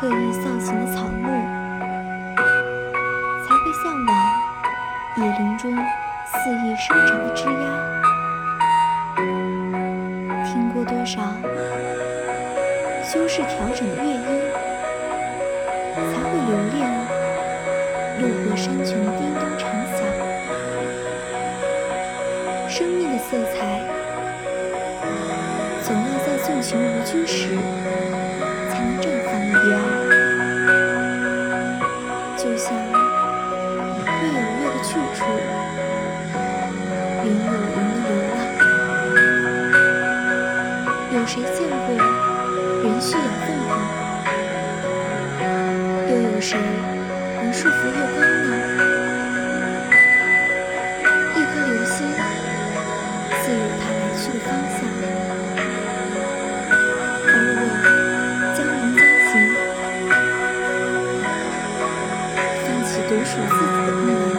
刻意造型的草木，才会向往野林中肆意生长的枝桠。听过多少修饰调整的乐音，才会留恋路过山泉的叮咚长响。生命的色彩，总要在纵情无拘时。才能绽调，就像月有月的去处，云有云的流浪。有谁见过人絮养凤凰？又有谁能束缚月光呢？一颗流星，自有它来去的方向。Yeah.